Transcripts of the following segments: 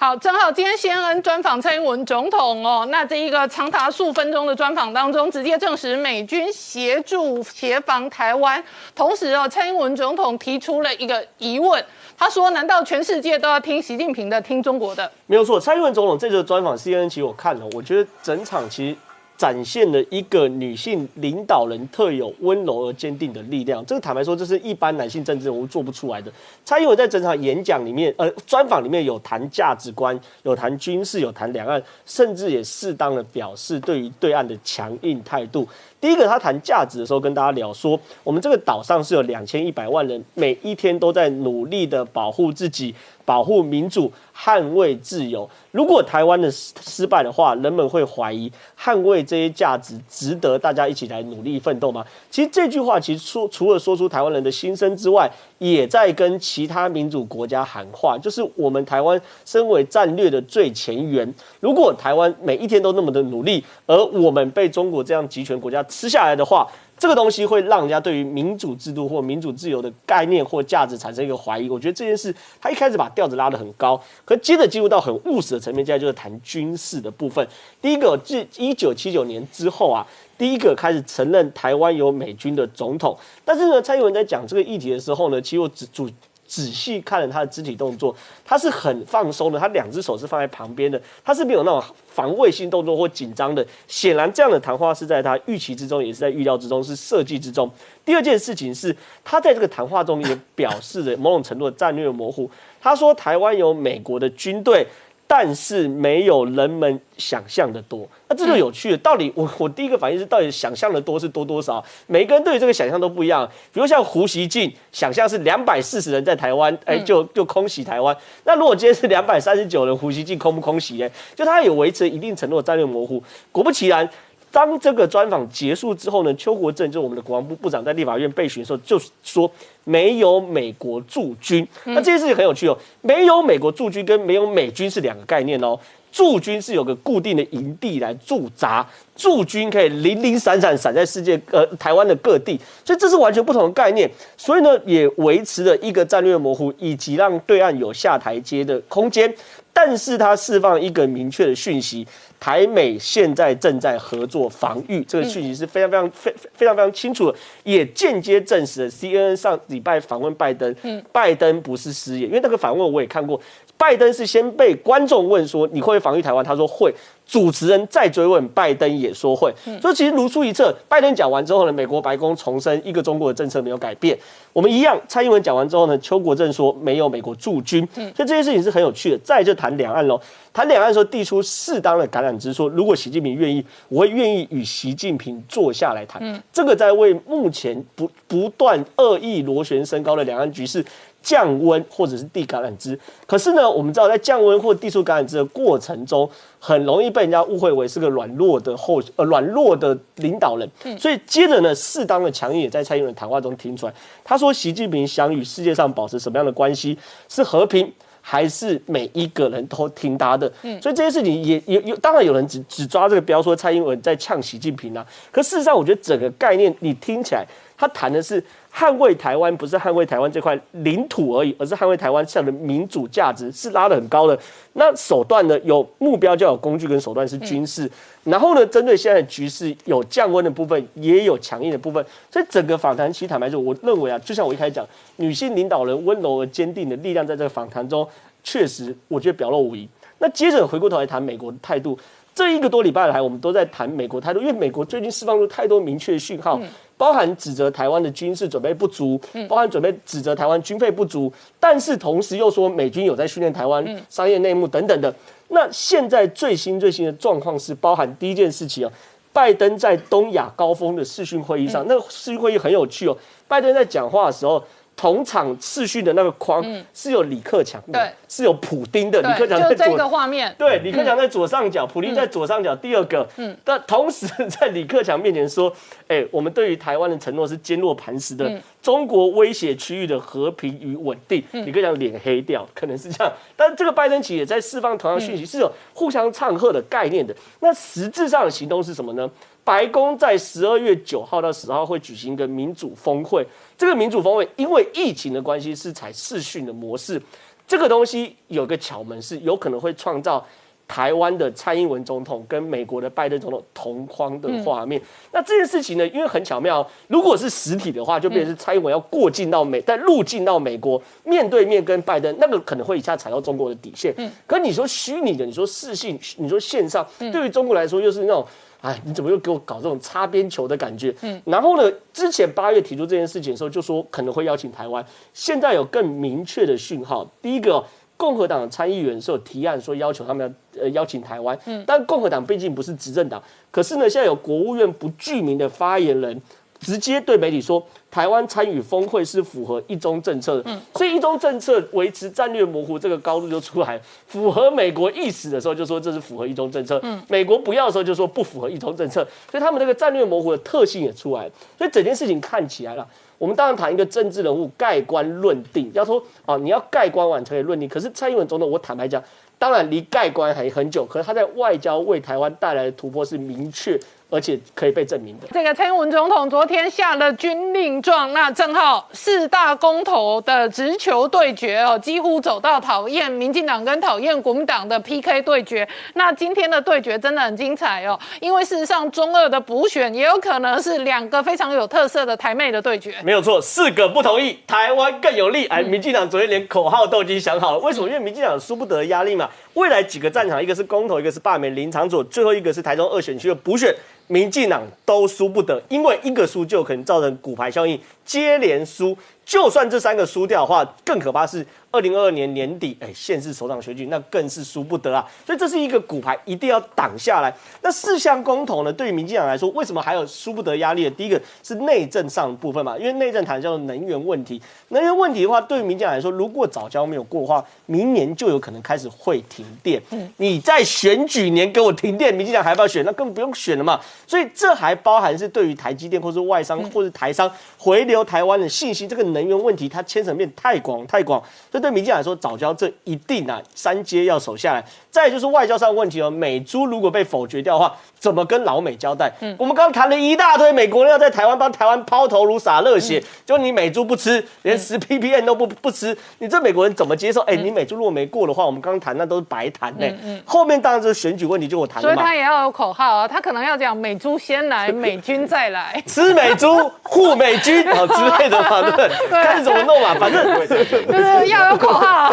好，正好今天 CNN 专访蔡英文总统哦，那这一个长达数分钟的专访当中，直接证实美军协助协防台湾。同时哦，蔡英文总统提出了一个疑问，他说：“难道全世界都要听习近平的，听中国的？”没有错，蔡英文总统这次专访 CNN 其实我看了，我觉得整场其实。展现了一个女性领导人特有温柔而坚定的力量。这个坦白说，这是一般男性政治人物做不出来的。蔡英文在整场演讲里面，呃，专访里面有谈价值观，有谈军事，有谈两岸，甚至也适当的表示对于对岸的强硬态度。第一个，他谈价值的时候，跟大家聊说，我们这个岛上是有两千一百万人，每一天都在努力的保护自己。保护民主，捍卫自由。如果台湾的失失败的话，人们会怀疑捍卫这些价值值得大家一起来努力奋斗吗？其实这句话其实说除了说出台湾人的心声之外，也在跟其他民主国家喊话，就是我们台湾身为战略的最前沿，如果台湾每一天都那么的努力，而我们被中国这样集权国家吃下来的话。这个东西会让人家对于民主制度或民主自由的概念或价值产生一个怀疑。我觉得这件事，他一开始把调子拉得很高，可接着进入到很务实的层面，现在就是谈军事的部分。第一个，自一九七九年之后啊，第一个开始承认台湾有美军的总统。但是呢，蔡英文在讲这个议题的时候呢，其实我只主。仔细看了他的肢体动作，他是很放松的，他两只手是放在旁边的，他是没有那种防卫性动作或紧张的。显然，这样的谈话是在他预期之中，也是在预料之中，是设计之中。第二件事情是，他在这个谈话中也表示了某种程度的战略模糊。他说，台湾有美国的军队。但是没有人们想象的多，那这就有趣了。到底我 我第一个反应是，到底想象的多是多多少？每个人对于这个想象都不一样。比如像胡锡进想象是两百四十人在台湾，哎，就就空袭台湾。那如果今天是两百三十九人，胡锡进空不空袭哎？就他有维持一定程度的战略模糊。果不其然。当这个专访结束之后呢，邱国正就是我们的国防部部长，在立法院被询的时候，就说没有美国驻军。那这件事情很有趣哦，没有美国驻军跟没有美军是两个概念哦。驻军是有个固定的营地来驻扎，驻军可以零零散散散在世界呃台湾的各地，所以这是完全不同的概念。所以呢，也维持了一个战略模糊，以及让对岸有下台阶的空间。但是它释放一个明确的讯息。台美现在正在合作防御，这个讯息是非常非常非非常非常清楚的，也间接证实了 CNN 上礼拜访问拜登，嗯拜登不是失言，因为那个访问我也看过。拜登是先被观众问说你会防御台湾，他说会。主持人再追问，拜登也说会。所以其实如出一辙。拜登讲完之后呢，美国白宫重申一个中国的政策没有改变。我们一样，蔡英文讲完之后呢，邱国正说没有美国驻军。所以这件事情是很有趣的。再就谈两岸喽，谈两岸的时候递出适当的橄榄枝，说如果习近平愿意，我会愿意与习近平坐下来谈。这个在为目前不不断恶意螺旋升高的两岸局势。降温或者是递橄榄枝，可是呢，我们知道在降温或递出橄榄枝的过程中，很容易被人家误会为是个软弱的后呃软弱的领导人。所以接着呢，适当的强硬也在蔡英文谈话中听出来。他说，习近平想与世界上保持什么样的关系？是和平，还是每一个人都听他的？嗯，所以这些事情也也有，当然有人只只抓这个标说蔡英文在呛习近平啊。可事实上，我觉得整个概念你听起来，他谈的是。捍卫台湾不是捍卫台湾这块领土而已，而是捍卫台湾这样的民主价值是拉得很高的。那手段呢？有目标就有工具跟手段是军事。然后呢，针对现在的局势，有降温的部分，也有强硬的部分。所以整个访谈其实坦白说，我认为啊，就像我一开始讲，女性领导人温柔而坚定的力量，在这个访谈中确实我觉得表露无遗。那接着回过头来谈美国的态度，这一个多礼拜来，我们都在谈美国态度，因为美国最近释放出太多明确的讯号。包含指责台湾的军事准备不足，包含准备指责台湾军费不足，但是同时又说美军有在训练台湾商业内幕等等的。那现在最新最新的状况是，包含第一件事情哦，拜登在东亚高峰的视讯会议上，那个视讯会议很有趣哦，拜登在讲话的时候。同场视讯的那个框是有李克强的，是有普丁的。李克强在这个画面，对，李克强在左上角，普丁在左上角。第二个，嗯，但同时在李克强面前说：“哎，我们对于台湾的承诺是坚若磐石的，中国威胁区域的和平与稳定。”你可以讲脸黑掉，可能是这样。但这个拜登其实也在释放同样讯息，是有互相唱和的概念的。那实质上的行动是什么呢？白宫在十二月九号到十号会举行一个民主峰会。这个民主峰会因为疫情的关系是采视讯的模式，这个东西有个巧门是有可能会创造。台湾的蔡英文总统跟美国的拜登总统同框的画面，那这件事情呢，因为很巧妙，如果是实体的话，就变成是蔡英文要过境到美，但入境到美国，面对面跟拜登，那个可能会一下踩到中国的底线。嗯，可你说虚拟的，你说视讯，你说线上，对于中国来说又是那种，哎，你怎么又给我搞这种擦边球的感觉？嗯，然后呢，之前八月提出这件事情的时候，就说可能会邀请台湾，现在有更明确的讯号，第一个。共和党参议员是有提案说要求他们要呃邀请台湾，嗯，但共和党毕竟不是执政党，可是呢，现在有国务院不具名的发言人直接对媒体说，台湾参与峰会是符合一中政策的，嗯，所以一中政策维持战略模糊这个高度就出来，符合美国意思的时候就说这是符合一中政策，嗯，美国不要的时候就说不符合一中政策，所以他们这个战略模糊的特性也出来，所以整件事情看起来了。我们当然谈一个政治人物盖棺论定，要说啊，你要盖棺完才可以论定。可是蔡英文总统，我坦白讲，当然离盖棺还很久，可是他在外交为台湾带来的突破是明确。而且可以被证明的。这个蔡英文总统昨天下了军令状，那正好四大公投的直球对决哦，几乎走到讨厌民进党跟讨厌国民党的 PK 对决。那今天的对决真的很精彩哦，因为事实上中二的补选也有可能是两个非常有特色的台妹的对决。没有错，四个不同意，台湾更有利。哎，民进党昨天连口号都已经想好了，为什么？因为民进党输不得压力嘛。未来几个战场，一个是公投，一个是罢免林长佐，最后一个是台中二选区的补选。民进党都输不得，因为一个输就可能造成骨牌效应，接连输。就算这三个输掉的话，更可怕是二零二二年年底，哎，县市首长选举那更是输不得啊！所以这是一个骨牌，一定要挡下来。那四项公投呢？对于民进党来说，为什么还有输不得压力的？第一个是内政上部分嘛，因为内政谈叫做能源问题。能源问题的话，对于民进党来说，如果早交没有过的话，明年就有可能开始会停电。嗯，你在选举年给我停电，民进党还要不要选？那根本不用选了嘛。所以这还包含是对于台积电或是外商或是台商回流台湾的信息，这个能源问题它牵扯面太广太广，所以对民进来说，早教这一定啊三阶要守下来。再就是外交上的问题哦，美猪如果被否决掉的话，怎么跟老美交代？嗯，我们刚刚谈了一大堆，美国人要在台湾帮台湾抛头颅洒热血，就你美猪不吃，连十 ppm 都不不吃，你这美国人怎么接受？哎，你美猪如果没过的话，我们刚刚谈那都是白谈呢。嗯，后面当然是选举问题，就我谈所以他也要有口号啊，他可能要讲美猪先来，美军再来，吃美猪护美军啊之类的嘛，对不对？看怎么弄嘛，反正 就是要有口号。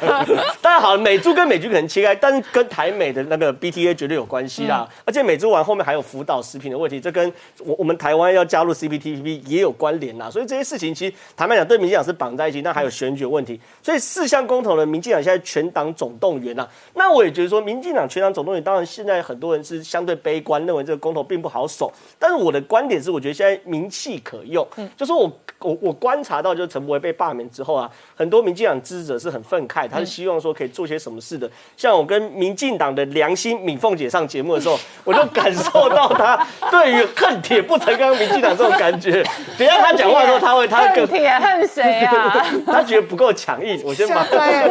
当然好了，美珠跟美军可能切开，但是跟台美的那个 BTA 绝对有关系啦。而且美珠完后面还有福岛食品的问题，这跟我我们台湾要加入 CPTPP 也有关联啦。所以这些事情其实坦白讲，对民进党是绑在一起。那还有选举问题，所以四项公投呢，民进党现在全党总动员呐。那我也觉得说，民进党全党总动员，当然现在很多人是相对悲观，认为这个公投并不好守。但是我的观点是，我觉得现在名气可用，嗯，就说我我我观察到，就是陈柏惟被罢免之后啊，很多民进党支持者是很愤慨，他是希望说可以做些什么事的。像我跟民进党的良心敏凤姐上节目的时候，我就感受到他对于恨铁不成钢民进党这种感觉。等下他讲话的时候，他会他恨铁恨谁啊？他觉得不够强硬。我先把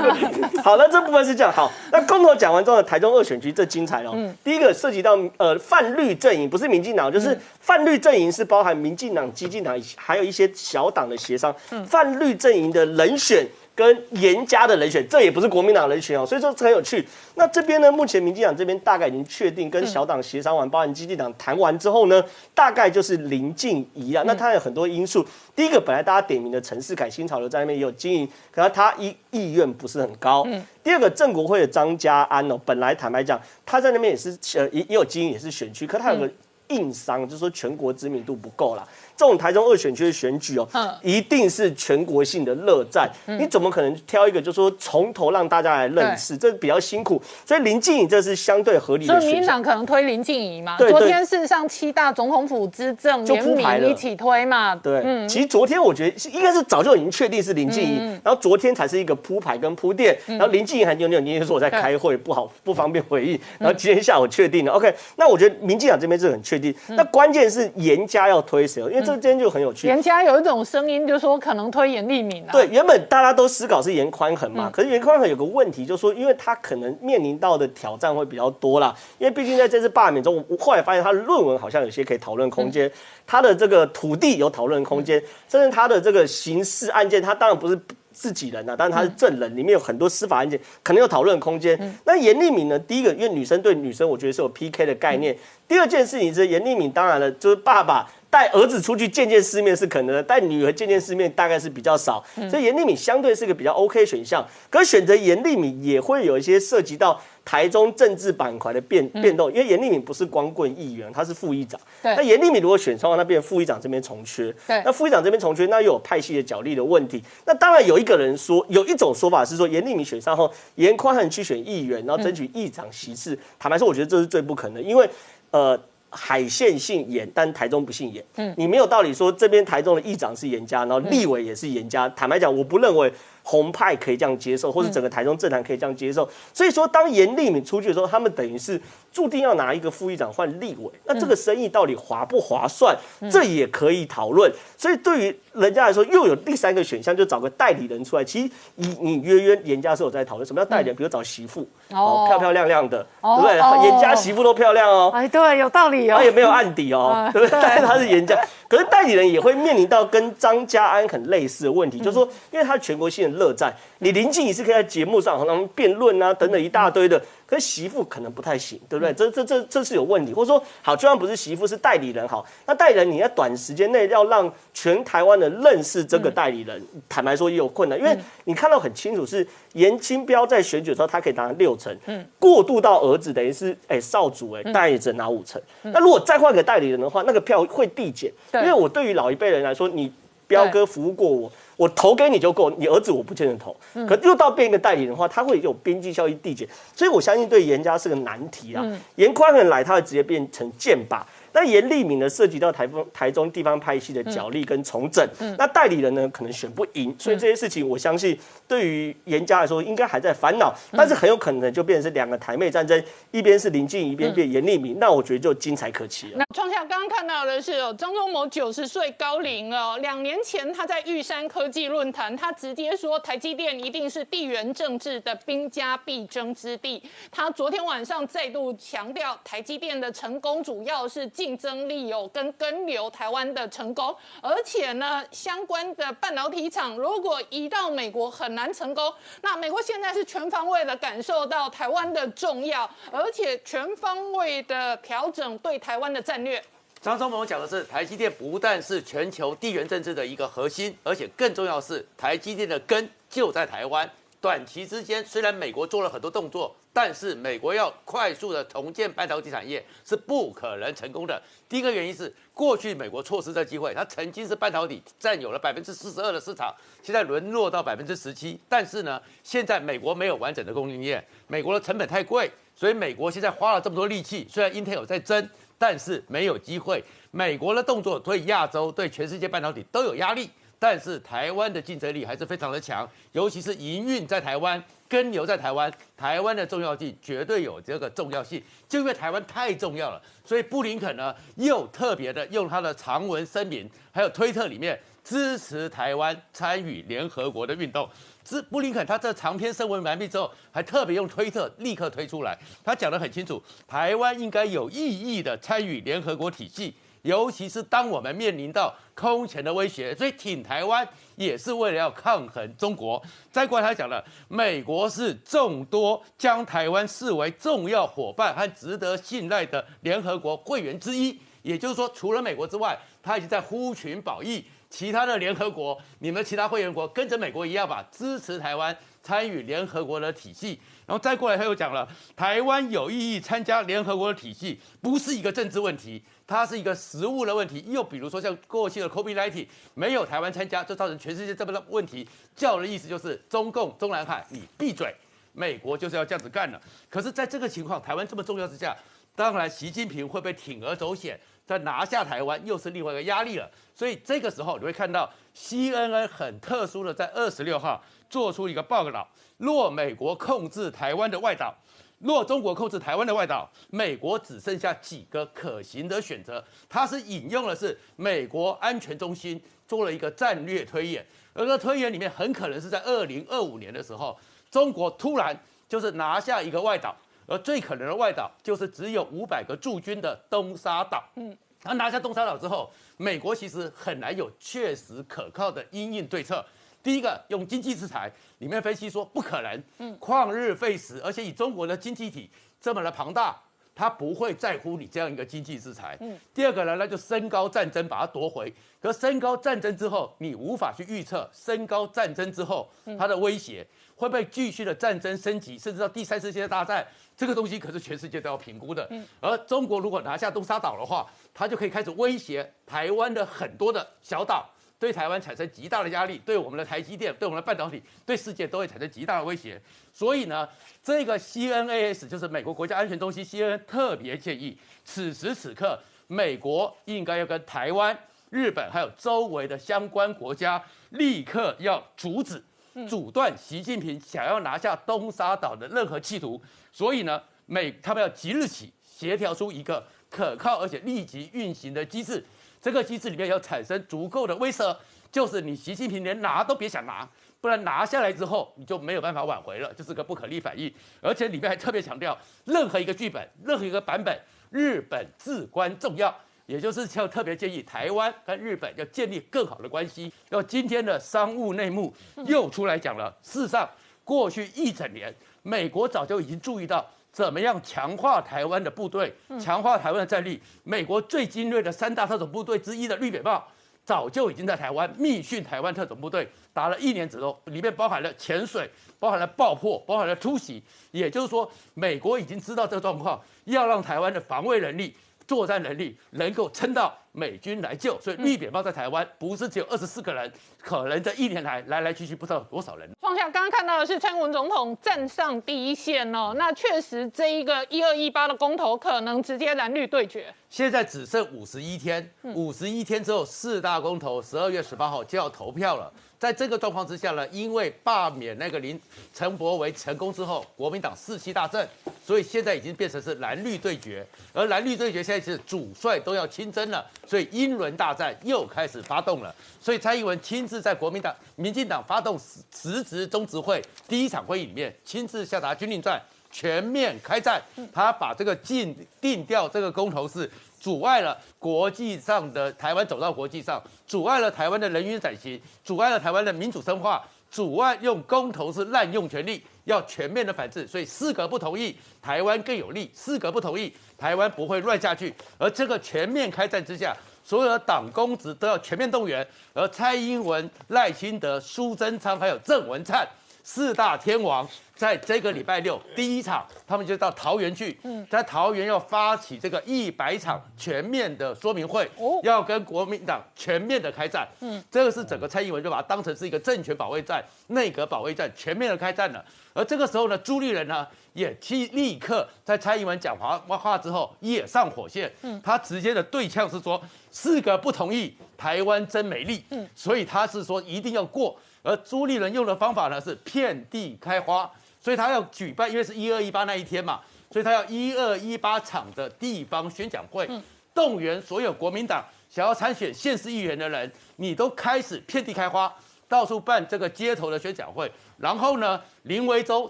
好了，这部分是这样。好，那公投讲完之后，台中二选区这精彩了。嗯，第一个涉及到呃泛绿阵营，不是民进党，就是泛绿阵营是包含民进党、激进党，还有一些小党的协商。嗯，泛绿阵营的人选。跟严家的人选，这也不是国民党人选哦，所以说这很有趣。那这边呢，目前民进党这边大概已经确定跟小党协商完，包含基进党谈完之后呢，大概就是林静怡啊。那他有很多因素，第一个本来大家点名的陈世凯新潮流在那边也有经营，可能他意意愿不是很高。嗯。第二个郑国会的张家安哦，本来坦白讲，他在那边也是呃也也有经营，也是选区，可他有个硬伤，就是说全国知名度不够了。这种台中二选区的选举哦，一定是全国性的热战，你怎么可能挑一个就说从头让大家来认识？这比较辛苦，所以林静怡这是相对合理的。所以民进党可能推林静怡嘛？昨天事实上七大总统府之政联名一起推嘛？对，其实昨天我觉得应该是早就已经确定是林静怡，然后昨天才是一个铺排跟铺垫，然后林静怡还扭扭捏捏说我在开会不好不方便回应，然后今天下午确定了。OK，那我觉得民进党这边是很确定，那关键是严家要推谁？因为这。这今天就很有趣。人家有一种声音，就是说可能推严立敏啊。对，原本大家都思考是严宽恒嘛，可是严宽恒有个问题，就是说，因为他可能面临到的挑战会比较多啦。因为毕竟在这次罢免中，我后来发现他的论文好像有些可以讨论空间，他的这个土地有讨论空间，甚至他的这个刑事案件，他当然不是。自己人呐，但是他是证人，里面有很多司法案件，可能有讨论空间。那严立敏呢？第一个，因为女生对女生，我觉得是有 PK 的概念。第二件事情是严立敏，当然了，就是爸爸。带儿子出去见见世面是可能的，带女儿见见世面大概是比较少，所以严立敏相对是一个比较 OK 选项。可是选择严立敏也会有一些涉及到台中政治板块的变变动，因为严立敏不是光棍议员，他是副议长。那严立敏如果选上，那变副议长这边重缺。那副议长这边重缺，那又有派系的角力的问题。那当然有一个人说，有一种说法是说，严立敏选上后，严宽汉去选议员，然后争取议长席次。坦白说，我觉得这是最不可能，因为呃。海线姓严，但台中不姓严。嗯，你没有道理说这边台中的议长是严家，然后立委也是严家。坦白讲，我不认为。红派可以这样接受，或者整个台中政坛可以这样接受，所以说当严立敏出去的时候，他们等于是注定要拿一个副议长换立委，那这个生意到底划不划算？这也可以讨论。所以对于人家来说，又有第三个选项，就找个代理人出来。其实你你约约严家是有在讨论什么叫代理人，比如找媳妇哦，漂漂亮亮的，对不对？严家媳妇都漂亮哦，哎，对，有道理哦，他也没有案底哦，对不对？但是 他是严家，可是代理人也会面临到跟张家安很类似的问题，就是说，因为他全国性的。热战你林静怡是可以在节目上和他们辩论啊，等等一大堆的。可媳妇可能不太行，对不对？这这这这是有问题，或者说好，就算不是媳妇，是代理人好，那代理人你在短时间内要让全台湾的认识这个代理人，坦白说也有困难，因为你看到很清楚是严清标在选举的时候，他可以拿六成，嗯，过渡到儿子等于是哎少主哎，大概也只拿五成。那如果再换个代理人的话，那个票会递减，因为我对于老一辈人来说，你彪哥服务过我。我投给你就够，你儿子我不见得投。可又到变一个代理人的话，他会有边际效益递减，所以我相信对严家是个难题啊。严宽很来，他会直接变成剑拔。那严立敏呢，涉及到台风台中地方派系的角力跟重整，那代理人呢可能选不赢，所以这些事情我相信对于严家来说应该还在烦恼，但是很有可能就变成是两个台妹战争，一边是林静，一边变严立敏，那我觉得就精彩可期了。那创下刚刚看到的是哦，张忠谋九十岁高龄哦，两年前他在玉山科技论坛，他直接说台积电一定是地缘政治的兵家必争之地。他昨天晚上再度强调，台积电的成功主要是。竞争力有跟跟流台湾的成功，而且呢，相关的半导体厂如果移到美国很难成功。那美国现在是全方位的感受到台湾的重要，而且全方位的调整对台湾的战略。张忠谋讲的是，台积电不但是全球地缘政治的一个核心，而且更重要是台积电的根就在台湾。短期之间，虽然美国做了很多动作，但是美国要快速的重建半导体产业是不可能成功的。第一个原因是，过去美国错失这机会，它曾经是半导体占有了百分之四十二的市场，现在沦落到百分之十七。但是呢，现在美国没有完整的供应链，美国的成本太贵，所以美国现在花了这么多力气，虽然 Intel 在争，但是没有机会。美国的动作对亚洲、对全世界半导体都有压力。但是台湾的竞争力还是非常的强，尤其是营运在台湾，跟留在台湾，台湾的重要性绝对有这个重要性。就因为台湾太重要了，所以布林肯呢又特别的用他的长文声明，还有推特里面支持台湾参与联合国的运动。之布林肯他这长篇声文完毕之后，还特别用推特立刻推出来，他讲得很清楚，台湾应该有意义的参与联合国体系。尤其是当我们面临到空前的威胁，所以挺台湾也是为了要抗衡中国。再过来，他讲了，美国是众多将台湾视为重要伙伴和值得信赖的联合国会员之一。也就是说，除了美国之外，他已经在呼群保义，其他的联合国，你们其他会员国跟着美国一样吧，支持台湾参与联合国的体系。然后再过来，他又讲了，台湾有意义参加联合国的体系，不是一个政治问题。它是一个实物的问题，又比如说像过去的 COVID-19，没有台湾参加，就造成全世界这么多问题。叫的意思就是中共中南海，你闭嘴，美国就是要这样子干了。可是，在这个情况，台湾这么重要之下，当然习近平会被铤而走险，再拿下台湾又是另外一个压力了。所以这个时候你会看到 CNN 很特殊的在二十六号做出一个报告：若美国控制台湾的外岛。若中国控制台湾的外岛，美国只剩下几个可行的选择。它是引用的是美国安全中心做了一个战略推演，而这推演里面很可能是在二零二五年的时候，中国突然就是拿下一个外岛，而最可能的外岛就是只有五百个驻军的东沙岛。嗯，他拿下东沙岛之后，美国其实很难有确实可靠的因应对策。第一个用经济制裁，里面分析说不可能，嗯，旷日费时，而且以中国的经济体这么的庞大。他不会在乎你这样一个经济制裁。嗯，第二个呢，那就升高战争，把它夺回。可升高战争之后，你无法去预测升高战争之后它的威胁会不会继续的战争升级，甚至到第三次世界大战。这个东西可是全世界都要评估的。嗯，而中国如果拿下东沙岛的话，它就可以开始威胁台湾的很多的小岛。对台湾产生极大的压力，对我们的台积电、对我们的半导体、对世界都会产生极大的威胁。所以呢，这个 CNAS 就是美国国家安全中心 CNN 特别建议，此时此刻，美国应该要跟台湾、日本还有周围的相关国家立刻要阻止、阻断习近平想要拿下东沙岛的任何企图。所以呢，美他们要即日起协调出一个可靠而且立即运行的机制。这个机制里面要产生足够的威慑，就是你习近平连拿都别想拿，不然拿下来之后你就没有办法挽回了，就是个不可逆反应。而且里面还特别强调，任何一个剧本、任何一个版本，日本至关重要，也就是要特别建议台湾跟日本要建立更好的关系。要今天的商务内幕又出来讲了，事实上过去一整年，美国早就已经注意到。怎么样强化台湾的部队，强化台湾的战力？美国最精锐的三大特种部队之一的绿扁豹，早就已经在台湾密训台湾特种部队，打了一年之后，里面包含了潜水，包含了爆破，包含了突袭。也就是说，美国已经知道这个状况，要让台湾的防卫能力。作战能力能够撑到美军来救，所以绿扁豹在台湾不是只有二十四个人，可能这一年来来来去去不知道多少人。放下，刚刚看到的是蔡英文总统站上第一线哦，那确实这一个一二一八的公投可能直接蓝绿对决。现在只剩五十一天，五十一天之后四大公投十二月十八号就要投票了。在这个状况之下呢，因为罢免那个林陈伯维成功之后，国民党士气大振，所以现在已经变成是蓝绿对决，而蓝绿对决现在是主帅都要亲征了，所以英伦大战又开始发动了。所以蔡英文亲自在国民党、民进党发动辞职中执会第一场会议里面，亲自下达军令状，全面开战。他把这个禁定掉这个公投是。阻碍了国际上的台湾走到国际上，阻碍了台湾的人员转型，阻碍了台湾的民主深化，阻碍用公投是滥用权力，要全面的反制。所以四个不同意，台湾更有利；四个不同意，台湾不会乱下去。而这个全面开战之下，所有的党公职都要全面动员。而蔡英文、赖清德、苏贞昌还有郑文灿四大天王。在这个礼拜六第一场，他们就到桃园去，在桃园要发起这个一百场全面的说明会，要跟国民党全面的开战。嗯，这个是整个蔡英文就把它当成是一个政权保卫战、内阁保卫战，全面的开战了。而这个时候呢，朱立人呢也立立刻在蔡英文讲话话之后也上火线，嗯，他直接的对呛是说四个不同意，台湾真美丽，嗯，所以他是说一定要过。而朱立伦用的方法呢是遍地开花。所以他要举办，因为是一二一八那一天嘛，所以他要一二一八场的地方宣讲会，动员所有国民党想要参选县市议员的人，你都开始遍地开花，到处办这个街头的宣讲会。然后呢，林维洲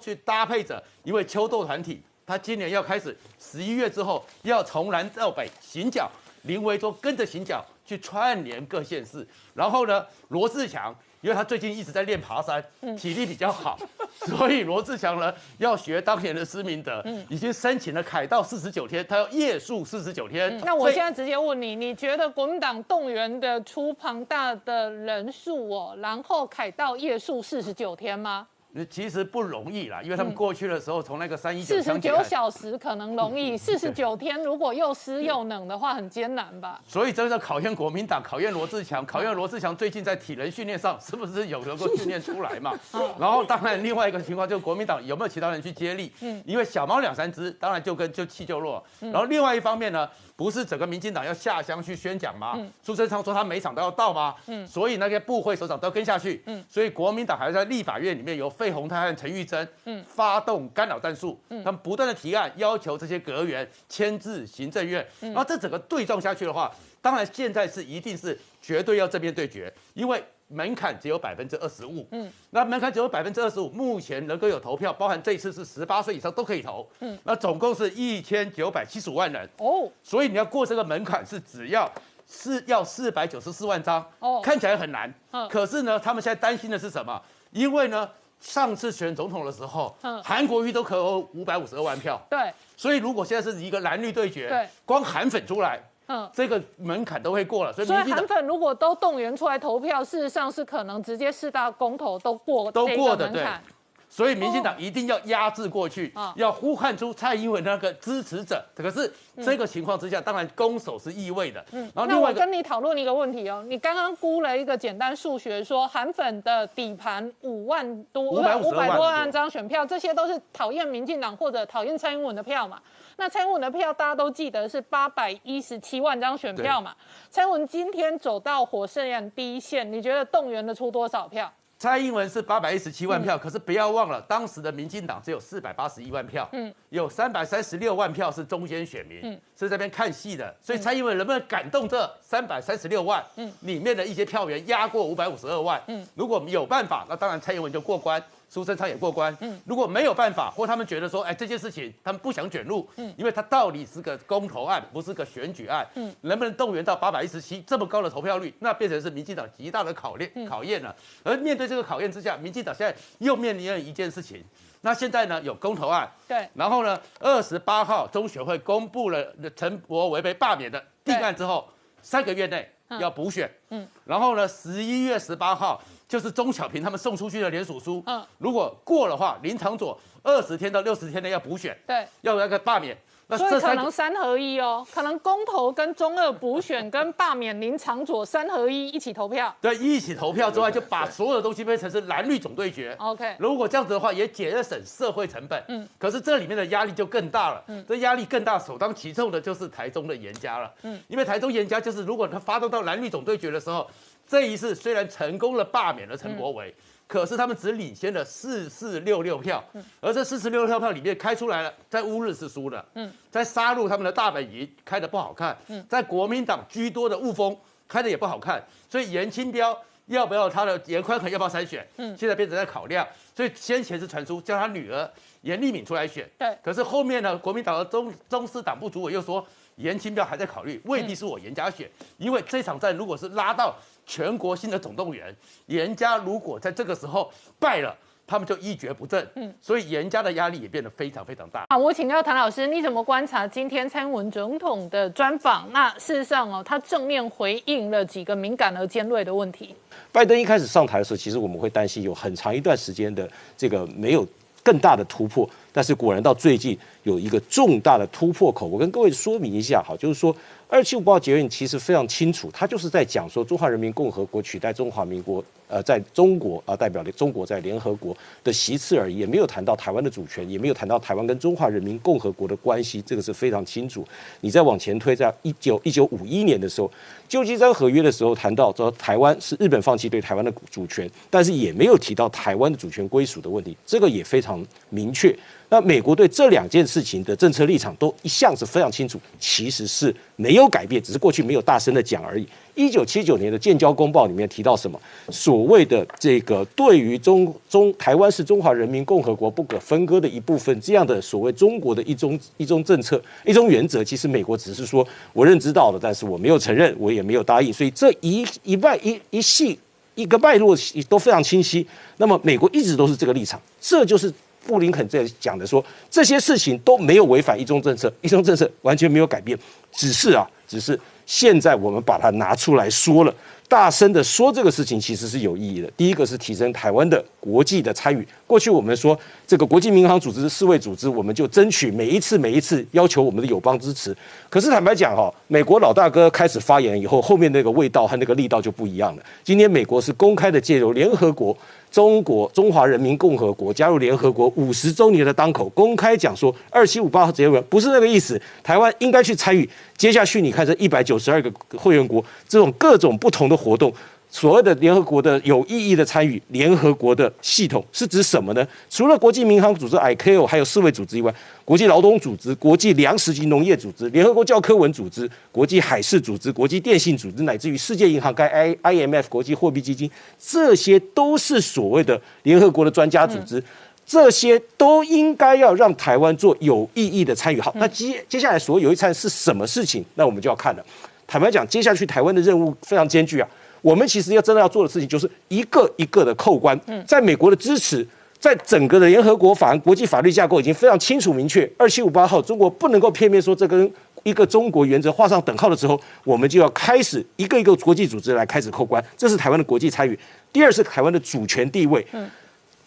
去搭配着一位秋斗团体，他今年要开始十一月之后要从南到北行脚，林维洲跟着行脚去串联各县市。然后呢，罗志强。因为他最近一直在练爬山，体力比较好，所以罗志祥呢要学当年的施明德，已经申请了凯道四十九天，他要夜宿四十九天。那我现在直接问你，你觉得国民党动员的出庞大的人数哦，然后凯道夜宿四十九天吗？其实不容易啦，因为他们过去的时候，从那个三一四十九小时可能容易，四十九天如果又湿又冷的话，很艰难吧？所以真的考验国民党，考验罗志强，考验罗志强最近在体能训练上是不是有能够训练出来嘛？然后当然另外一个情况就是国民党有没有其他人去接力？嗯，因为小猫两三只，当然就跟就气就弱。然后另外一方面呢，不是整个民进党要下乡去宣讲吗？苏贞昌说他每场都要到吗？嗯，所以那些部会首长都跟下去。嗯，所以国民党还在立法院里面有。费鸿泰和陈玉珍，嗯，发动干扰战术，嗯，他们不断的提案，要求这些阁员签字行政院，然后这整个对撞下去的话，当然现在是一定是绝对要这边对决，因为门槛只有百分之二十五，嗯，那门槛只有百分之二十五，目前能够有投票，包含这一次是十八岁以上都可以投，嗯，那总共是一千九百七十五万人，哦，所以你要过这个门槛是只要是要四百九十四万张，哦。看起来很难。嗯。可是呢，他们现在担心的是什么？因为呢，上次选总统的时候，嗯。韩国瑜都可有五百五十二万票，对，所以如果现在是一个蓝绿对决，对。光韩粉出来，嗯。这个门槛都会过了，所以所以韩粉如果都动员出来投票，事实上是可能直接四大公投都过都过的对门槛。所以民进党一定要压制过去，啊要呼唤出蔡英文那个支持者。可是这个情况之下，当然攻守是意味的。嗯，然后那我另外跟你讨论一个问题哦，你刚刚估了一个简单数学，说韩粉的底盘五万多、五百五百多万张选票，这些都是讨厌民进党或者讨厌蔡英文的票嘛？那蔡英文的票大家都记得是八百一十七万张选票嘛？蔡英文今天走到火盛宴第一线，你觉得动员的出多少票？蔡英文是八百一十七万票，嗯可是不要忘了，当时的民进党只有四百八十一万票，嗯，有三百三十六万票是中间选民，嗯。是这边看戏的，所以蔡英文能不能感动这三百三十六万，嗯，里面的一些票源压过五百五十二万，嗯，如果有办法，那当然蔡英文就过关。苏贞昌也过关，嗯，如果没有办法，或他们觉得说，哎，这件事情他们不想卷入，嗯，因为它到底是个公投案，不是个选举案，嗯，能不能动员到八百一十七这么高的投票率，那变成是民进党极大的考验考验了。而面对这个考验之下，民进党现在又面临了一件事情，那现在呢有公投案，对，然后呢二十八号中选会公布了陈柏维被罢免的定案之后，三个月内要补选，嗯，然后呢十一月十八号就是钟小平他们送出去的联署书，嗯嗯，如果过的话，林长佐二十天到六十天内要补选，对。要那个罢免，那所以可能三合一哦，可能公投跟中二补选跟罢免林长佐三合一一起投票。对一起投票之外，就把所有的东西变成是蓝绿总对决。OK，如果这样子的话，也节省社会成本。嗯，可是这里面的压力就更大了。嗯，这压力更大，首当其冲的就是台中的严家了。嗯，因为台中严家就是，如果他发动到蓝绿总对决的时候，这一次虽然成功了罢免了陈柏维。可是他们只领先了四四六六票，而这四四六六票里面开出来了，在乌日是输的，嗯，在杀戮他们的大本营开的不好看，嗯，在国民党居多的雾峰开的也不好看，所以严清标要不要他的严宽恒要不要参选，嗯，现在变成在考量，所以先前是传出叫他女儿严丽敏出来选，对。可是后面呢，国民党的中中司党部主委又说严清标还在考虑，未必是我严家选，因为这场战如果是拉到全国性的总动员，严家如果在这个时候败了，他们就一蹶不振，嗯，所以严家的压力也变得非常非常大。好，我请教谭老师，你怎么观察今天蔡英文总统的专访？那事实上哦，他正面回应了几个敏感而尖锐的问题。拜登一开始上台的时候，其实我们会担心有很长一段时间的这个没有更大的突破，但是果然到最近有一个重大的突破口。我跟各位说明一下，好，就是说二七五报结论其实非常清楚，它就是在讲说中华人民共和国取代中华民国，呃，在中国啊、呃、代表中国在联合国的席次而已，也没有谈到台湾的主权，也没有谈到台湾跟中华人民共和国的关系，这个是非常清楚。你再往前推，在一九一九五一年的时候，旧金山合约的时候谈到说台湾是日本放弃对台湾的主权，但是也没有提到台湾的主权归属的问题，这个也非常明确。那美国对这两件事情的政策立场都一向是非常清楚，其实是没有改变，只是过去没有大声的讲而已。一九七九年的建交公报里面提到什么？所谓的这个对于中中台湾是中华人民共和国不可分割的一部分，这样的所谓中国的一中一中政策、一中原则，其实美国只是说我认知到了，但是我没有承认，我也没有答应，所以这一一脉一一系一个脉络都非常清晰。那么美国一直都是这个立场，这就是。布林肯在讲的说，这些事情都没有违反一中政策，一中政策完全没有改变，只是啊，只是现在我们把它拿出来说了，大声的说这个事情其实是有意义的。第一个是提升台湾的国际的参与。过去我们说这个国际民航组织、世卫组织，我们就争取每一次每一次要求我们的友邦支持。可是坦白讲哈，美国老大哥开始发言以后，后面那个味道和那个力道就不一样了。今天美国是公开的借由联合国。中国中华人民共和国加入联合国五十周年的当口，公开讲说二七五八号结论不是那个意思，台湾应该去参与。接下去你看这一百九十二个会员国这种各种不同的活动，所谓的联合国的有意义的参与，联合国的系统是指什么呢？除了国际民航组织 ICAO 还有世卫组织以外，国际劳动组织、国际粮食及农业组织、联合国教科文组织、国际海事组织、国际电信组织，乃至于世界银行、该 I IMF 国际货币基金，这些都是所谓的联合国的专家组织。嗯这些都应该要让台湾做有意义的参与。好，那接接下来所谓有一参是什么事情？那我们就要看了。坦白讲，接下去台湾的任务非常艰巨啊。我们其实要真的要做的事情，就是一个一个的扣关。在美国的支持，在整个的联合国法国际法律架构已经非常清楚明确。二七五八号，中国不能够片面说这跟一个中国原则画上等号的时候，我们就要开始一个一个国际组织来开始扣关。这是台湾的国际参与。第二是台湾的主权地位。嗯，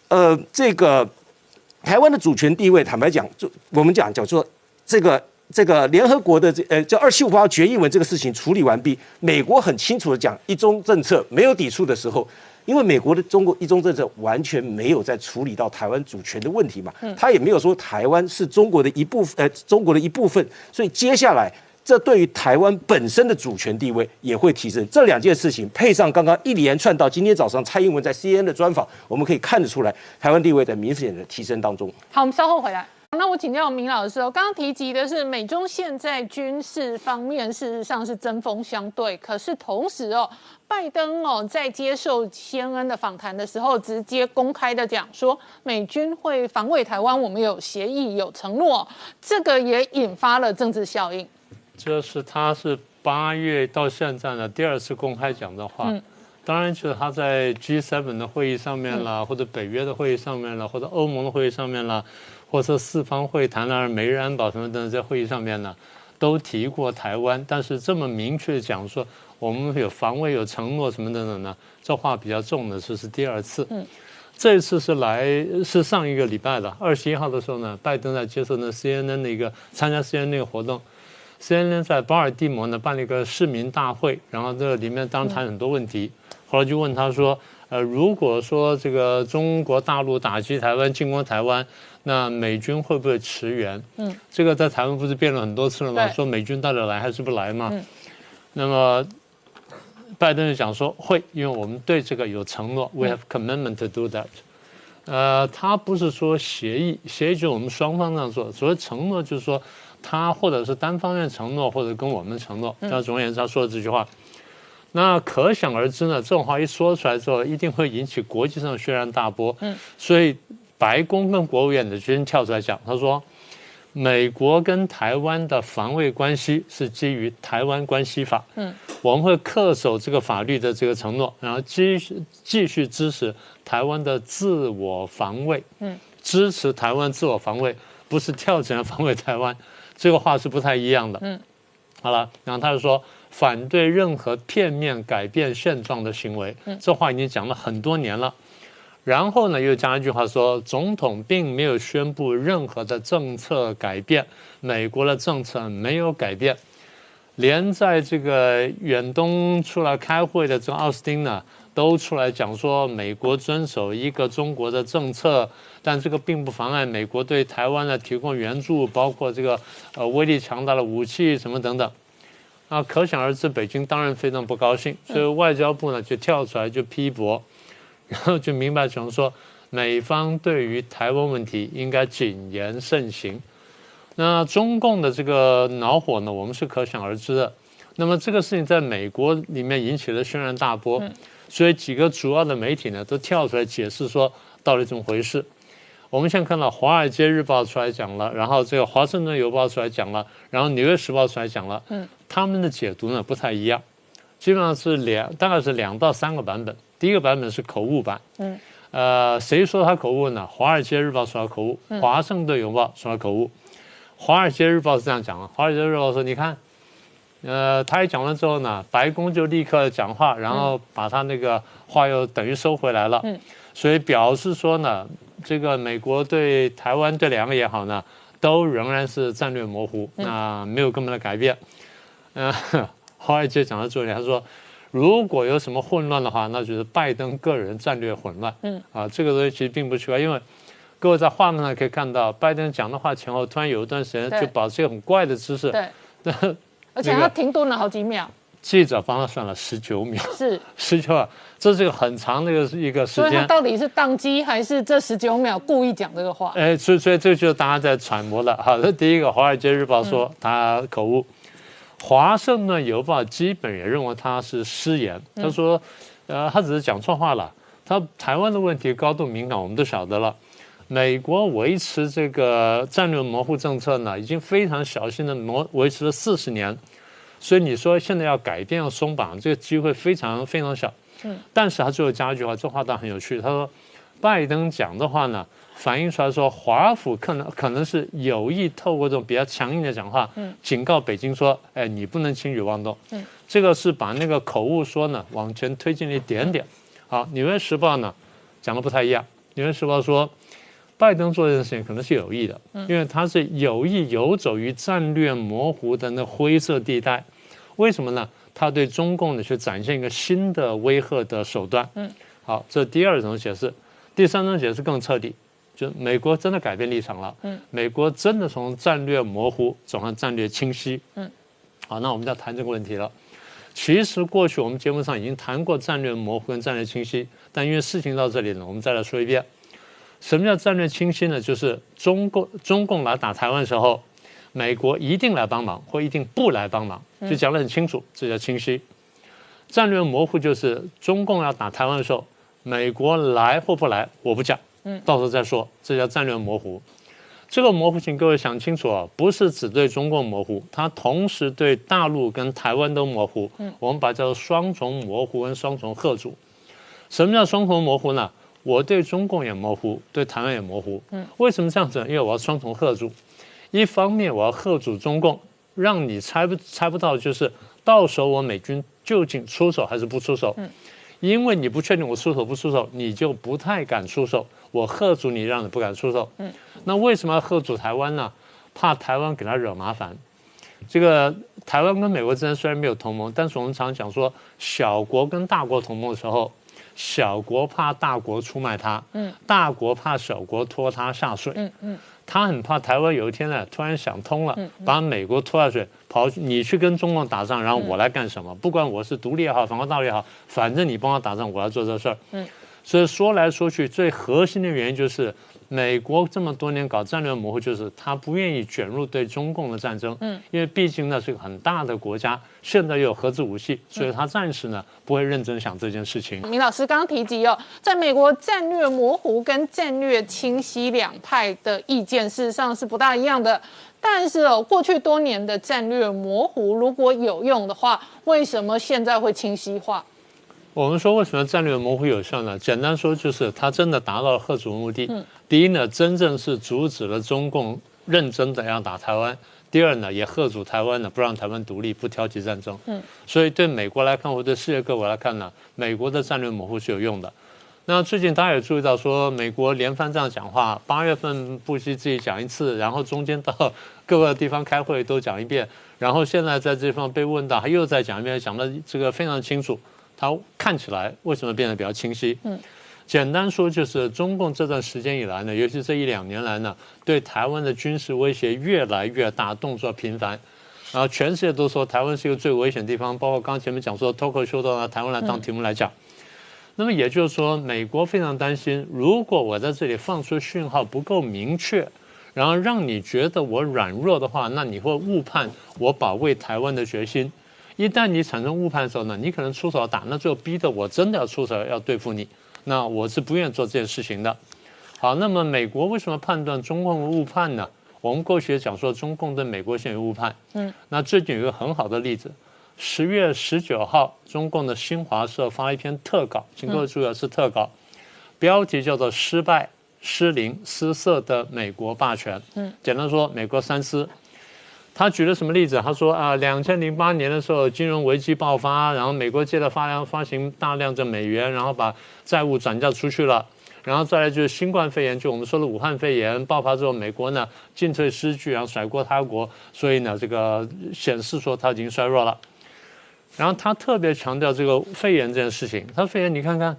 呃，这个台湾的主权地位，坦白讲，就我们讲叫做这个。这个联合国的这呃叫二七五八决议文这个事情处理完毕，美国很清楚的讲一中政策没有抵触的时候，因为美国的中国一中政策完全没有在处理到台湾主权的问题嘛，他也没有说台湾是中国的一部分，呃中国的一部分，所以接下来这对于台湾本身的主权地位也会提升。这两件事情配上刚刚一连串到今天早上蔡英文在 C N 的专访，我们可以看得出来台湾地位在明显的提升当中。好，我们稍后回来。那我请教明老师哦，刚刚提及的是美中现在军事方面事实上是针锋相对，可是同时哦，拜登哦在接受先恩的访谈的时候，直接公开的讲说美军会防卫台湾，我们有协议有承诺，这个也引发了政治效应。这是他是八月到现在呢第二次公开讲的话，当然就是他在 G7 的会议上面啦，或者北约的会议上面啦，或者欧盟的会议上面啦。或者四方会谈啊，美日安保什么等等，在会议上面呢，都提过台湾，但是这么明确讲说我们有防卫、有承诺什么等等呢，这话比较重的，这是第二次。嗯，这次是来是上一个礼拜的二十一号的时候呢，拜登在接受那 CNN 的一个参加 CNN 那个活动，CNN 在巴尔的摩呢办了一个市民大会，然后这里面当然谈很多问题，后来就问他说，呃，如果说这个中国大陆打击台湾、进攻台湾。那美军会不会驰援？嗯，这个在台湾不是辩论很多次了吗？说美军到底来还是不来吗？嗯，那么拜登就讲说会，因为我们对这个有承诺，we have commitment to do that。呃，他不是说协议，协议就是我们双方这样做，所谓承诺就是说他或者是单方面承诺，或者跟我们承诺。那总而言之，他说的这句话，那可想而知呢，这种话一说出来之后，一定会引起国际上的轩然大波。嗯，所以。白宫跟国务院的军跳出来讲，他说，美国跟台湾的防卫关系是基于《台湾关系法》，嗯，我们会恪守这个法律的这个承诺，然后继续继续支持台湾的自我防卫，嗯，支持台湾自我防卫，不是跳起来防卫台湾，这个话是不太一样的，嗯，好了，然后他就说反对任何片面改变现状的行为，嗯，这话已经讲了很多年了。然后呢，又加一句话说，总统并没有宣布任何的政策改变，美国的政策没有改变，连在这个远东出来开会的这个奥斯汀呢，都出来讲说，美国遵守一个中国的政策，但这个并不妨碍美国对台湾呢提供援助，包括这个呃威力强大的武器什么等等，啊，可想而知，北京当然非常不高兴，所以外交部呢就跳出来就批驳。然后就明白成说，美方对于台湾问题应该谨言慎行。那中共的这个恼火呢，我们是可想而知的。那么这个事情在美国里面引起了轩然大波，所以几个主要的媒体呢都跳出来解释说到底怎么回事。我们现在看到《华尔街日报》出来讲了，然后这个《华盛顿邮报》出来讲了，然后《纽约时报》出来讲了，嗯，他们的解读呢不太一样，基本上是两，大概是两到三个版本。第一个版本是口误版，嗯，呃，谁说他口误呢？华尔街日报说他口误，华盛顿邮报说他口误。华尔街日报是这样讲的：华尔街日报说，你看，呃，他一讲完之后呢，白宫就立刻讲话，然后把他那个话又等于收回来了，嗯，所以表示说呢，这个美国对台湾这两个也好呢，都仍然是战略模糊，那没有根本的改变。嗯，华尔街讲到这里，他说。如果有什么混乱的话，那就是拜登个人战略混乱。嗯，啊，这个东西其实并不奇怪，因为各位在画面上可以看到，拜登讲的话前后突然有一段时间就保持一个很怪的姿势。对，而且他停顿了好几秒。记者帮他算了十九秒。是 十九秒，这是一个很长的一个一个时间。所以他到底是宕机还是这十九秒故意讲这个话？哎，所以所以这就是大家在揣摩了。好，这第一个，《华尔街日报》说他口误。华盛顿邮报基本也认为他是失言。他说：“呃，他只是讲错话了。他台湾的问题高度敏感，我们都晓得了。美国维持这个战略模糊政策呢，已经非常小心的模维持了四十年。所以你说现在要改变要松绑，这个机会非常非常小。嗯，但是他最后加一句话，这话倒很有趣，他说，拜登讲的话呢，反映出来说华府可能可能是有意透过这种比较强硬的讲话，嗯，警告北京说，哎，你不能轻举妄动。嗯，这个是把那个口误说呢往前推进了一点点。好，纽约时报呢讲的不太一样，纽约时报说。拜登做这件事情可能是有意的，因为他是有意游走于战略模糊的那灰色地带。为什么呢？他对中共呢去展现一个新的威吓的手段。嗯，好，这第二种解释。第三种解释更彻底，就美国真的改变立场了。嗯，美国真的从战略模糊转向战略清晰。嗯，好，那我们就要谈这个问题了。其实过去我们节目上已经谈过战略模糊跟战略清晰，但因为事情到这里呢，我们再来说一遍。什么叫战略清晰呢？就是中共中共来打台湾的时候，美国一定来帮忙，或一定不来帮忙，就讲得很清楚，这叫清晰。战略模糊就是中共要打台湾的时候，美国来或不来我不讲，嗯，到时候再说，这叫战略模糊。这个模糊请各位想清楚啊，不是只对中共模糊，它同时对大陆跟台湾都模糊。嗯，我们把叫做双重模糊跟双重贺阻。什么叫双重模糊呢？我对中共也模糊，对台湾也模糊。嗯，为什么这样子？因为我要双重贺阻，一方面我要贺阻中共，让你猜不猜不到，就是到时候我美军究竟出手还是不出手。嗯，因为你不确定我出手不出手，你就不太敢出手。我喝阻你，让你不敢出手。嗯，那为什么要喝阻台湾呢？怕台湾给他惹麻烦。这个台湾跟美国之间虽然没有同盟，但是我们常讲说，小国跟大国同盟的时候。小国怕大国出卖他，嗯，大国怕小国拖他下水，嗯嗯，他很怕台湾有一天呢，突然想通了，把美国拖下水，跑你去跟中共打仗，然后我来干什么？不管我是独立也好，反攻大陆也好，反正你帮我打仗，我要做这事儿，嗯，所以说来说去，最核心的原因就是。美国这么多年搞战略模糊，就是他不愿意卷入对中共的战争，嗯，因为毕竟呢是个很大的国家，现在又有核子武器，所以他暂时呢不会认真想这件事情。明老师刚刚提及哦，在美国战略模糊跟战略清晰两派的意见事实上是不大一样的，但是哦，过去多年的战略模糊如果有用的话，为什么现在会清晰化？我们说为什么战略模糊有效呢？简单说就是它真的达到了核主目的。第一呢，真正是阻止了中共认真的要打台湾；第二呢，也吓阻台湾呢，不让台湾独立，不挑起战争。嗯，所以对美国来看，或者世界各国来看呢，美国的战略模糊是有用的。那最近大家也注意到，说美国连番这样讲话，八月份布希自己讲一次，然后中间到各个地方开会都讲一遍，然后现在在这方被问到，他又再讲一遍，讲的这个非常清楚。它看起来为什么变得比较清晰？嗯，简单说就是中共这段时间以来呢，尤其这一两年来呢，对台湾的军事威胁越来越大，动作频繁，然后全世界都说台湾是一个最危险的地方，包括刚前面讲说脱口秀都拿台湾来当题目来讲。那么也就是说，美国非常担心，如果我在这里放出讯号不够明确，然后让你觉得我软弱的话，那你会误判我保卫台湾的决心。一旦你产生误判的时候呢，你可能出手打，那最后逼得我真的要出手要对付你，那我是不愿意做这件事情的。好，那么美国为什么判断中共误判呢？我们过去也讲说中共对美国现有误判。嗯，那最近有一个很好的例子，十月十九号，中共的新华社发一篇特稿，请各位注意是特稿，标题叫做“失败、失灵、失色的美国霸权”。嗯，简单说，美国三失。他举了什么例子？他说啊，两千零八年的时候，金融危机爆发，然后美国借了发量发行大量的美元，然后把债务转嫁出去了。然后再来就是新冠肺炎，就我们说的武汉肺炎爆发之后，美国呢进退失据，然后甩锅他国，所以呢这个显示说它已经衰弱了。然后他特别强调这个肺炎这件事情。他说肺炎你看看，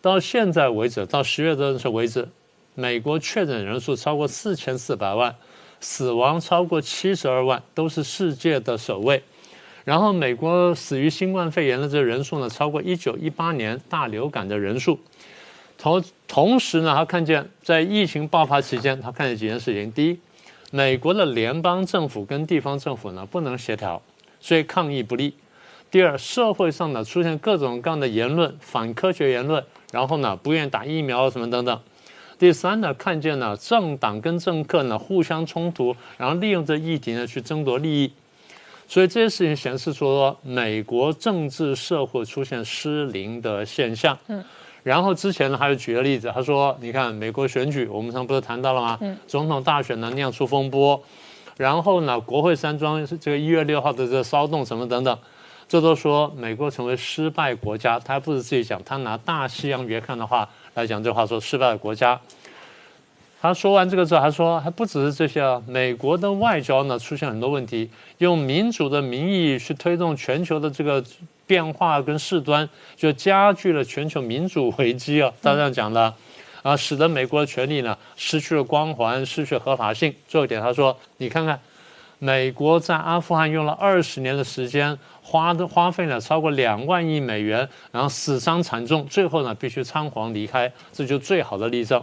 到现在为止，到十月的时候为止，美国确诊人数超过四千四百万。死亡超过七十二万，都是世界的首位。然后，美国死于新冠肺炎的这人数呢，超过一九一八年大流感的人数。同同时呢，他看见在疫情爆发期间，他看见几件事情：第一，美国的联邦政府跟地方政府呢不能协调，所以抗疫不利；第二，社会上呢出现各种各样的言论，反科学言论，然后呢不愿打疫苗什么等等。第三呢，看见呢政党跟政客呢互相冲突，然后利用这议题呢去争夺利益，所以这些事情显示出，美国政治社会出现失灵的现象。嗯，然后之前呢，他又举个例子，他说：“你看美国选举，我们上不是谈到了吗？总统大选呢酿出风波，然后呢，国会山庄这个一月六号的这个骚动什么等等，这都说美国成为失败国家。他还不是自己讲，他拿大西洋别看的话来讲这话，说失败的国家。”他说完这个之后，还说还不只是这些啊，美国的外交呢出现很多问题，用民主的名义去推动全球的这个变化跟事端，就加剧了全球民主危机啊。他这样讲的，啊，使得美国的权力呢失去了光环，失去合法性。最后一点，他说，你看看，美国在阿富汗用了二十年的时间，花的花费呢超过两万亿美元，然后死伤惨重，最后呢必须仓皇离开，这就最好的例证。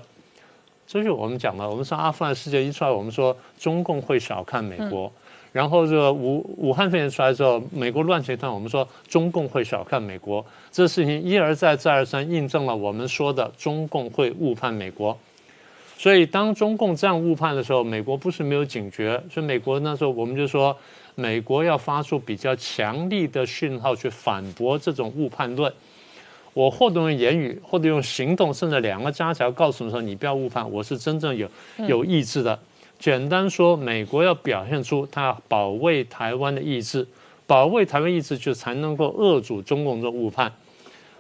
这就是我们讲的，我们说阿富汗事件一出来，我们说中共会小看美国，然后这个武武汉肺炎出来之后，美国乱成一团，我们说中共会小看美国，这事情一而再再而三印证了我们说的中共会误判美国。所以当中共这样误判的时候，美国不是没有警觉，所以美国那时候我们就说，美国要发出比较强力的讯号去反驳这种误判论。我或者用言语，或者用行动，甚至两个加起来，告诉你说：“你不要误判，我是真正有有意志的。”简单说，美国要表现出它保卫台湾的意志，保卫台湾意志，就才能够遏阻中共的误判。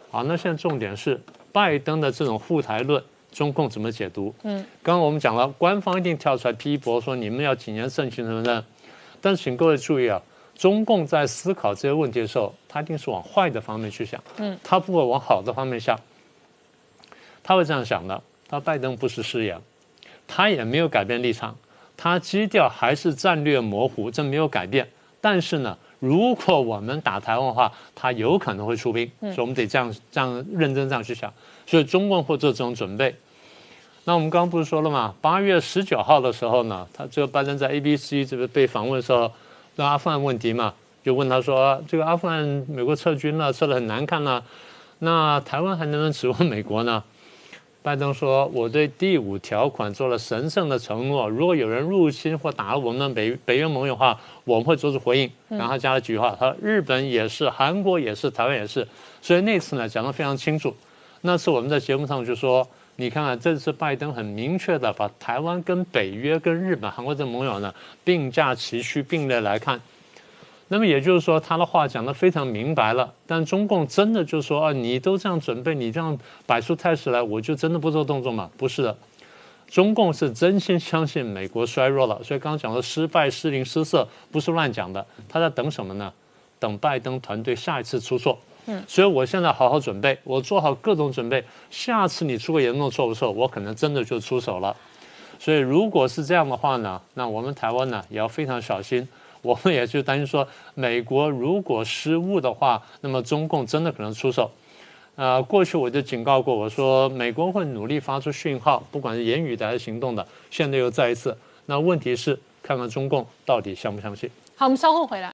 好，那现在重点是拜登的这种护台论，中共怎么解读？嗯，刚刚我们讲了，官方一定跳出来批驳说你们要谨言慎行什么的，但是请各位注意啊。中共在思考这些问题的时候，他一定是往坏的方面去想，嗯，他不会往好的方面想。他会这样想的：，他拜登不是失言，他也没有改变立场，他基调还是战略模糊，这没有改变。但是呢，如果我们打台湾的话，他有可能会出兵，所以我们得这样这样认真这样去想。所以中共会做这种准备。那我们刚刚不是说了吗？八月十九号的时候呢，他这个拜登在 ABC 这个被访问的时候。那阿富汗问题嘛，就问他说：“这个阿富汗美国撤军了，撤得很难看了，那台湾还能不能指望美国呢？”拜登说：“我对第五条款做了神圣的承诺，如果有人入侵或打了我们的北北约盟友的话，我们会做出回应。”然后他加了几句话：“他说日本也是，韩国也是，台湾也是。”所以那次呢讲得非常清楚。那次我们在节目上就说：“你看看，这次拜登很明确的把台湾跟北约、跟日本、韩国这盟友呢并驾齐驱、并列来看。”那么也就是说，他的话讲得非常明白了。但中共真的就说啊，你都这样准备，你这样摆出态势来，我就真的不做动作吗？不是的，中共是真心相信美国衰弱了。所以刚刚讲的失败、失灵、失色，不是乱讲的。他在等什么呢？等拜登团队下一次出错。嗯，所以我现在好好准备，我做好各种准备。下次你出个严重错误时候，我可能真的就出手了。所以如果是这样的话呢，那我们台湾呢也要非常小心。我们也就担心说，美国如果失误的话，那么中共真的可能出手。啊，过去我就警告过，我说美国会努力发出讯号，不管是言语的还是行动的。现在又再一次，那问题是看看中共到底相不相信。好，我们稍后回来。